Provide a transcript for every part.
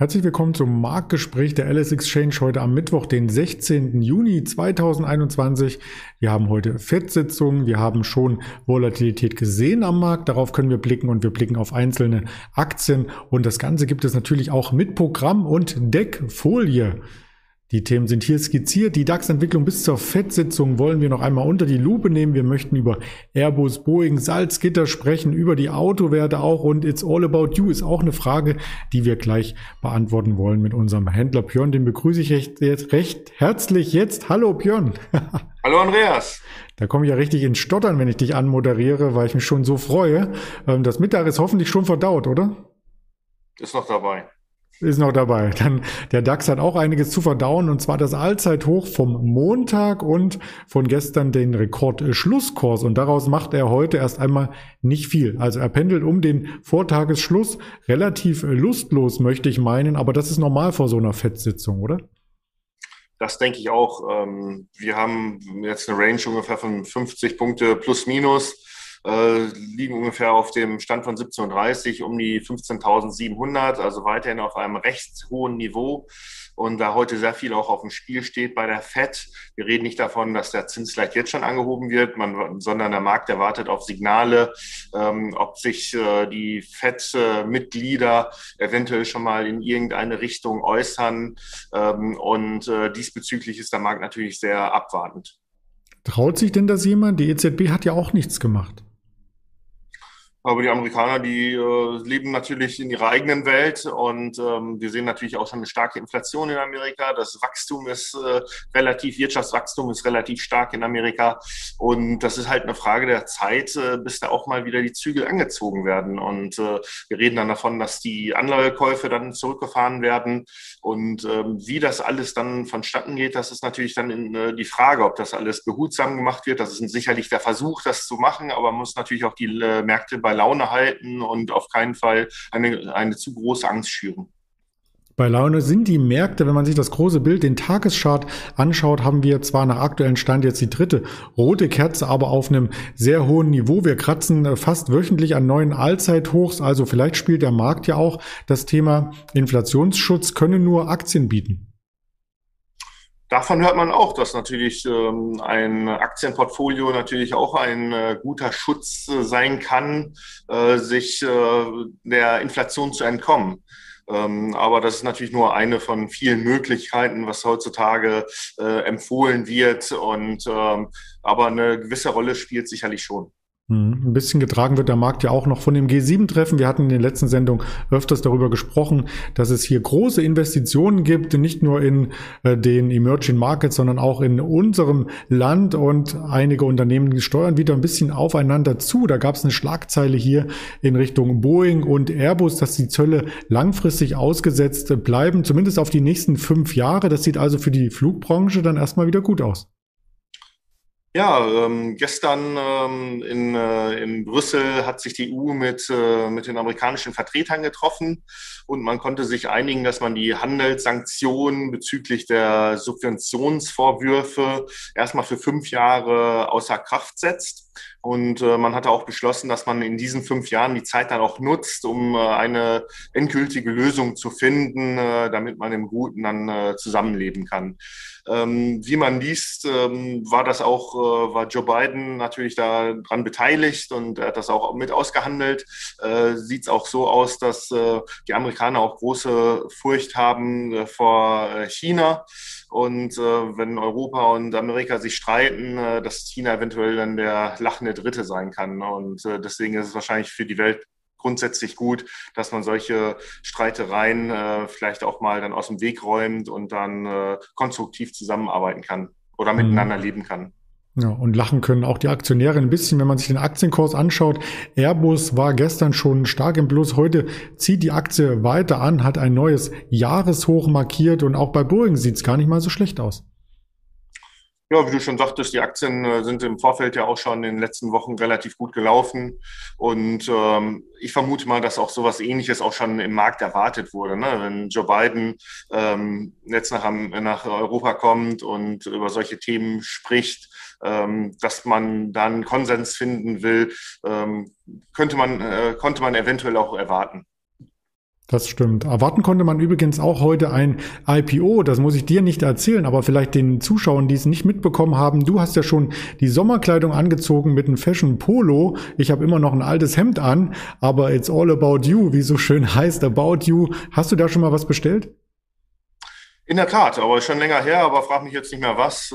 Herzlich willkommen zum Marktgespräch der LS Exchange heute am Mittwoch, den 16. Juni 2021. Wir haben heute FED-Sitzungen, wir haben schon Volatilität gesehen am Markt, darauf können wir blicken und wir blicken auf einzelne Aktien und das Ganze gibt es natürlich auch mit Programm und Deckfolie. Die Themen sind hier skizziert. Die DAX-Entwicklung bis zur FED-Sitzung wollen wir noch einmal unter die Lupe nehmen. Wir möchten über Airbus, Boeing, Salzgitter sprechen, über die Autowerte auch und It's All About You ist auch eine Frage, die wir gleich beantworten wollen mit unserem Händler Björn. Den begrüße ich recht, recht herzlich jetzt. Hallo Björn. Hallo Andreas. Da komme ich ja richtig ins Stottern, wenn ich dich anmoderiere, weil ich mich schon so freue. Ähm, das Mittag ist hoffentlich schon verdaut, oder? Ist noch dabei. Ist noch dabei. Dann der DAX hat auch einiges zu verdauen und zwar das Allzeithoch vom Montag und von gestern den Rekordschlusskurs und daraus macht er heute erst einmal nicht viel. Also er pendelt um den Vortagesschluss relativ lustlos, möchte ich meinen, aber das ist normal vor so einer Fettsitzung, oder? Das denke ich auch. Ähm, wir haben jetzt eine Range ungefähr von 50 Punkte plus minus äh, liegen ungefähr auf dem Stand von 17,30 um die 15.700, also weiterhin auf einem recht hohen Niveau. Und da heute sehr viel auch auf dem Spiel steht bei der FED, wir reden nicht davon, dass der Zins vielleicht jetzt schon angehoben wird, man, sondern der Markt erwartet auf Signale, ähm, ob sich äh, die FED-Mitglieder eventuell schon mal in irgendeine Richtung äußern. Ähm, und äh, diesbezüglich ist der Markt natürlich sehr abwartend. Traut sich denn das jemand? Die EZB hat ja auch nichts gemacht. Aber die Amerikaner, die äh, leben natürlich in ihrer eigenen Welt und ähm, wir sehen natürlich auch schon eine starke Inflation in Amerika. Das Wachstum ist äh, relativ, Wirtschaftswachstum ist relativ stark in Amerika und das ist halt eine Frage der Zeit, äh, bis da auch mal wieder die Zügel angezogen werden. Und äh, wir reden dann davon, dass die Anleihekäufe dann zurückgefahren werden und ähm, wie das alles dann vonstatten geht, das ist natürlich dann in, äh, die Frage, ob das alles behutsam gemacht wird. Das ist sicherlich der Versuch, das zu machen, aber man muss natürlich auch die äh, Märkte bei Laune halten und auf keinen Fall eine, eine zu große Angst schüren. Bei Laune sind die Märkte, wenn man sich das große Bild, den Tageschart anschaut, haben wir zwar nach aktuellen Stand jetzt die dritte rote Kerze, aber auf einem sehr hohen Niveau. Wir kratzen äh, fast wöchentlich an neuen Allzeithochs. Also vielleicht spielt der Markt ja auch das Thema Inflationsschutz können nur Aktien bieten. Davon hört man auch, dass natürlich ähm, ein Aktienportfolio natürlich auch ein äh, guter Schutz äh, sein kann, äh, sich äh, der Inflation zu entkommen. Ähm, aber das ist natürlich nur eine von vielen Möglichkeiten, was heutzutage äh, empfohlen wird. Und ähm, aber eine gewisse Rolle spielt sicherlich schon. Mhm. Ein bisschen getragen wird der Markt ja auch noch von dem G7-Treffen. Wir hatten in den letzten Sendungen öfters darüber gesprochen, dass es hier große Investitionen gibt, nicht nur in äh, den Emerging Markets, sondern auch in unserem Land und einige Unternehmen steuern wieder ein bisschen aufeinander zu. Da gab es eine Schlagzeile hier in Richtung Boeing und Airbus, dass die Zölle langfristig ausgesetzt bleiben, zumindest auf die nächsten fünf Jahre. Das sieht also für die Flugbranche dann erstmal wieder gut aus. Ja, ähm, gestern ähm, in, äh, in Brüssel hat sich die EU mit, äh, mit den amerikanischen Vertretern getroffen und man konnte sich einigen, dass man die Handelssanktionen bezüglich der Subventionsvorwürfe erstmal für fünf Jahre außer Kraft setzt. Und äh, man hatte auch beschlossen, dass man in diesen fünf Jahren die Zeit dann auch nutzt, um äh, eine endgültige Lösung zu finden, äh, damit man im Guten dann äh, zusammenleben kann. Ähm, wie man liest, ähm, war das auch, äh, war Joe Biden natürlich daran beteiligt und er hat das auch mit ausgehandelt. Äh, Sieht es auch so aus, dass die Amerikaner auch große Furcht haben vor China. Und äh, wenn Europa und Amerika sich streiten, äh, dass China eventuell dann der lachende Dritte sein kann. Und äh, deswegen ist es wahrscheinlich für die Welt grundsätzlich gut, dass man solche Streitereien äh, vielleicht auch mal dann aus dem Weg räumt und dann äh, konstruktiv zusammenarbeiten kann oder mhm. miteinander leben kann. Ja, und lachen können auch die Aktionäre ein bisschen, wenn man sich den Aktienkurs anschaut. Airbus war gestern schon stark im Plus. Heute zieht die Aktie weiter an, hat ein neues Jahreshoch markiert und auch bei Boeing sieht es gar nicht mal so schlecht aus. Ja, wie du schon sagtest, die Aktien äh, sind im Vorfeld ja auch schon in den letzten Wochen relativ gut gelaufen. Und ähm, ich vermute mal, dass auch sowas ähnliches auch schon im Markt erwartet wurde. Ne? Wenn Joe Biden ähm, jetzt nach, nach Europa kommt und über solche Themen spricht, dass man dann Konsens finden will, ähm, könnte man, äh, konnte man eventuell auch erwarten. Das stimmt. Erwarten konnte man übrigens auch heute ein IPO. Das muss ich dir nicht erzählen, aber vielleicht den Zuschauern, die es nicht mitbekommen haben. Du hast ja schon die Sommerkleidung angezogen mit einem Fashion Polo. Ich habe immer noch ein altes Hemd an, aber it's all about you, wie so schön heißt About You. Hast du da schon mal was bestellt? In der Tat, aber schon länger her, aber frag mich jetzt nicht mehr was.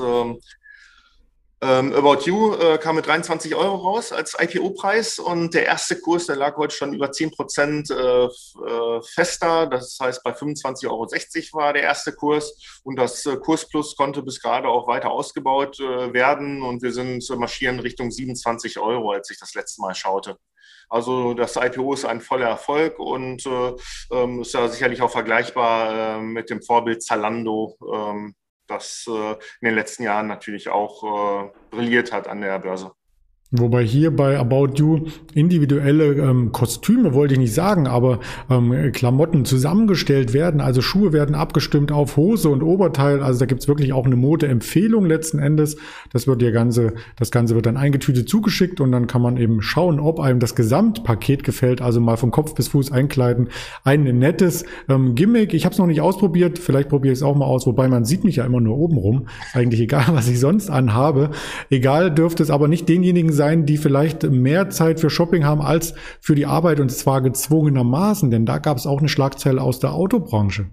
Ähm, About You äh, kam mit 23 Euro raus als IPO-Preis und der erste Kurs, der lag heute schon über 10 Prozent äh, äh, fester. Das heißt, bei 25,60 Euro war der erste Kurs und das äh, Kursplus konnte bis gerade auch weiter ausgebaut äh, werden und wir sind marschieren Richtung 27 Euro, als ich das letzte Mal schaute. Also das IPO ist ein voller Erfolg und äh, ähm, ist ja sicherlich auch vergleichbar äh, mit dem Vorbild Zalando, ähm, das äh, in den letzten Jahren natürlich auch äh, brilliert hat an der Börse. Wobei hier bei About You individuelle ähm, Kostüme, wollte ich nicht sagen, aber ähm, Klamotten zusammengestellt werden. Also Schuhe werden abgestimmt auf Hose und Oberteil. Also da gibt's wirklich auch eine Modeempfehlung letzten Endes. Das wird der ganze, das Ganze wird dann eingetütet zugeschickt und dann kann man eben schauen, ob einem das Gesamtpaket gefällt. Also mal von Kopf bis Fuß einkleiden. Ein nettes ähm, Gimmick. Ich habe es noch nicht ausprobiert. Vielleicht probiere ich es auch mal aus. Wobei man sieht mich ja immer nur oben rum. Eigentlich egal, was ich sonst anhabe. Egal dürfte es aber nicht denjenigen sein, sein, die vielleicht mehr Zeit für Shopping haben als für die Arbeit und zwar gezwungenermaßen, denn da gab es auch eine Schlagzeile aus der Autobranche.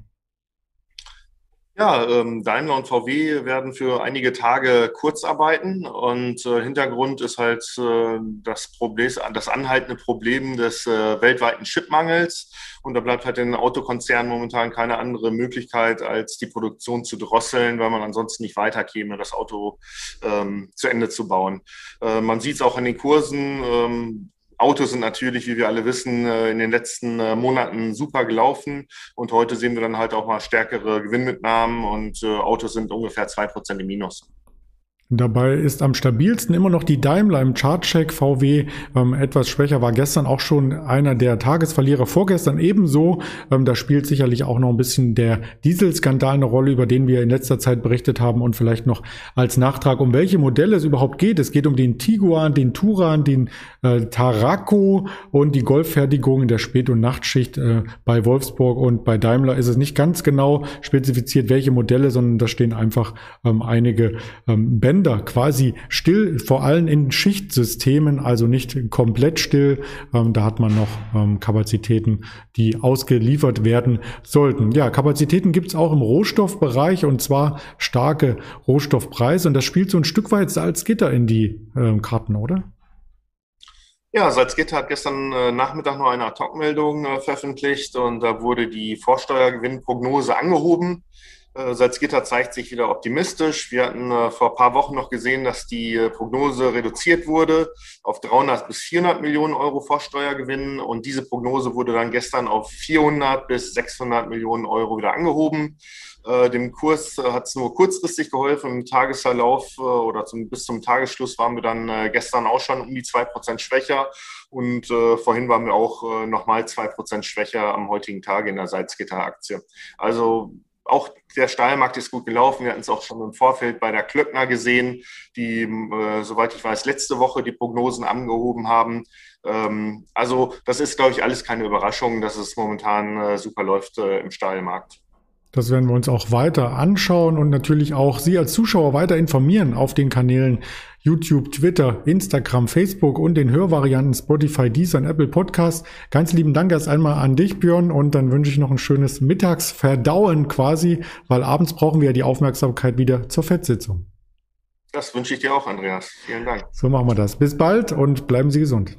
Ja, ähm, Daimler und VW werden für einige Tage Kurzarbeiten und äh, Hintergrund ist halt äh, das Problem, das anhaltende Problem des äh, weltweiten Chipmangels und da bleibt halt den Autokonzernen momentan keine andere Möglichkeit, als die Produktion zu drosseln, weil man ansonsten nicht weiterkäme, das Auto ähm, zu Ende zu bauen. Äh, man sieht es auch an den Kursen. Ähm, Autos sind natürlich, wie wir alle wissen, äh, in den letzten äh, Monaten super gelaufen. Und heute sehen wir dann halt auch mal stärkere Gewinnmitnahmen und äh, Autos sind ungefähr zwei Prozent im Minus. Dabei ist am stabilsten immer noch die Daimler im Chartcheck. VW ähm, etwas schwächer war gestern auch schon einer der Tagesverlierer. Vorgestern ebenso. Ähm, da spielt sicherlich auch noch ein bisschen der Dieselskandal eine Rolle, über den wir in letzter Zeit berichtet haben und vielleicht noch als Nachtrag, um welche Modelle es überhaupt geht. Es geht um den Tiguan, den Turan, den äh, Tarako und die Golffertigung in der Spät- und Nachtschicht äh, bei Wolfsburg und bei Daimler ist es nicht ganz genau spezifiziert, welche Modelle, sondern da stehen einfach ähm, einige ähm, Bänder Sender quasi still, vor allem in Schichtsystemen, also nicht komplett still. Ähm, da hat man noch ähm, Kapazitäten, die ausgeliefert werden sollten. Ja, Kapazitäten gibt es auch im Rohstoffbereich und zwar starke Rohstoffpreise und das spielt so ein Stück weit Salzgitter in die ähm, Karten, oder? Ja, Salzgitter hat gestern äh, Nachmittag noch eine Ad-Hoc-Meldung äh, veröffentlicht und da wurde die Vorsteuergewinnprognose angehoben. Äh, Salzgitter zeigt sich wieder optimistisch. Wir hatten äh, vor ein paar Wochen noch gesehen, dass die äh, Prognose reduziert wurde auf 300 bis 400 Millionen Euro Vorsteuergewinn. Und diese Prognose wurde dann gestern auf 400 bis 600 Millionen Euro wieder angehoben. Dem Kurs hat es nur kurzfristig geholfen. Im Tagesverlauf oder zum, bis zum Tagesschluss waren wir dann gestern auch schon um die zwei Prozent schwächer. Und äh, vorhin waren wir auch äh, nochmal zwei Prozent schwächer am heutigen Tag in der Salzgitter-Aktie. Also auch der Stahlmarkt ist gut gelaufen. Wir hatten es auch schon im Vorfeld bei der Klöckner gesehen, die, äh, soweit ich weiß, letzte Woche die Prognosen angehoben haben. Ähm, also das ist, glaube ich, alles keine Überraschung, dass es momentan äh, super läuft äh, im Stahlmarkt. Das werden wir uns auch weiter anschauen und natürlich auch Sie als Zuschauer weiter informieren auf den Kanälen YouTube, Twitter, Instagram, Facebook und den Hörvarianten Spotify, Deezer und Apple Podcast. Ganz lieben Dank erst einmal an dich, Björn, und dann wünsche ich noch ein schönes Mittagsverdauen quasi, weil abends brauchen wir ja die Aufmerksamkeit wieder zur Fettsitzung. Das wünsche ich dir auch, Andreas. Vielen Dank. So machen wir das. Bis bald und bleiben Sie gesund.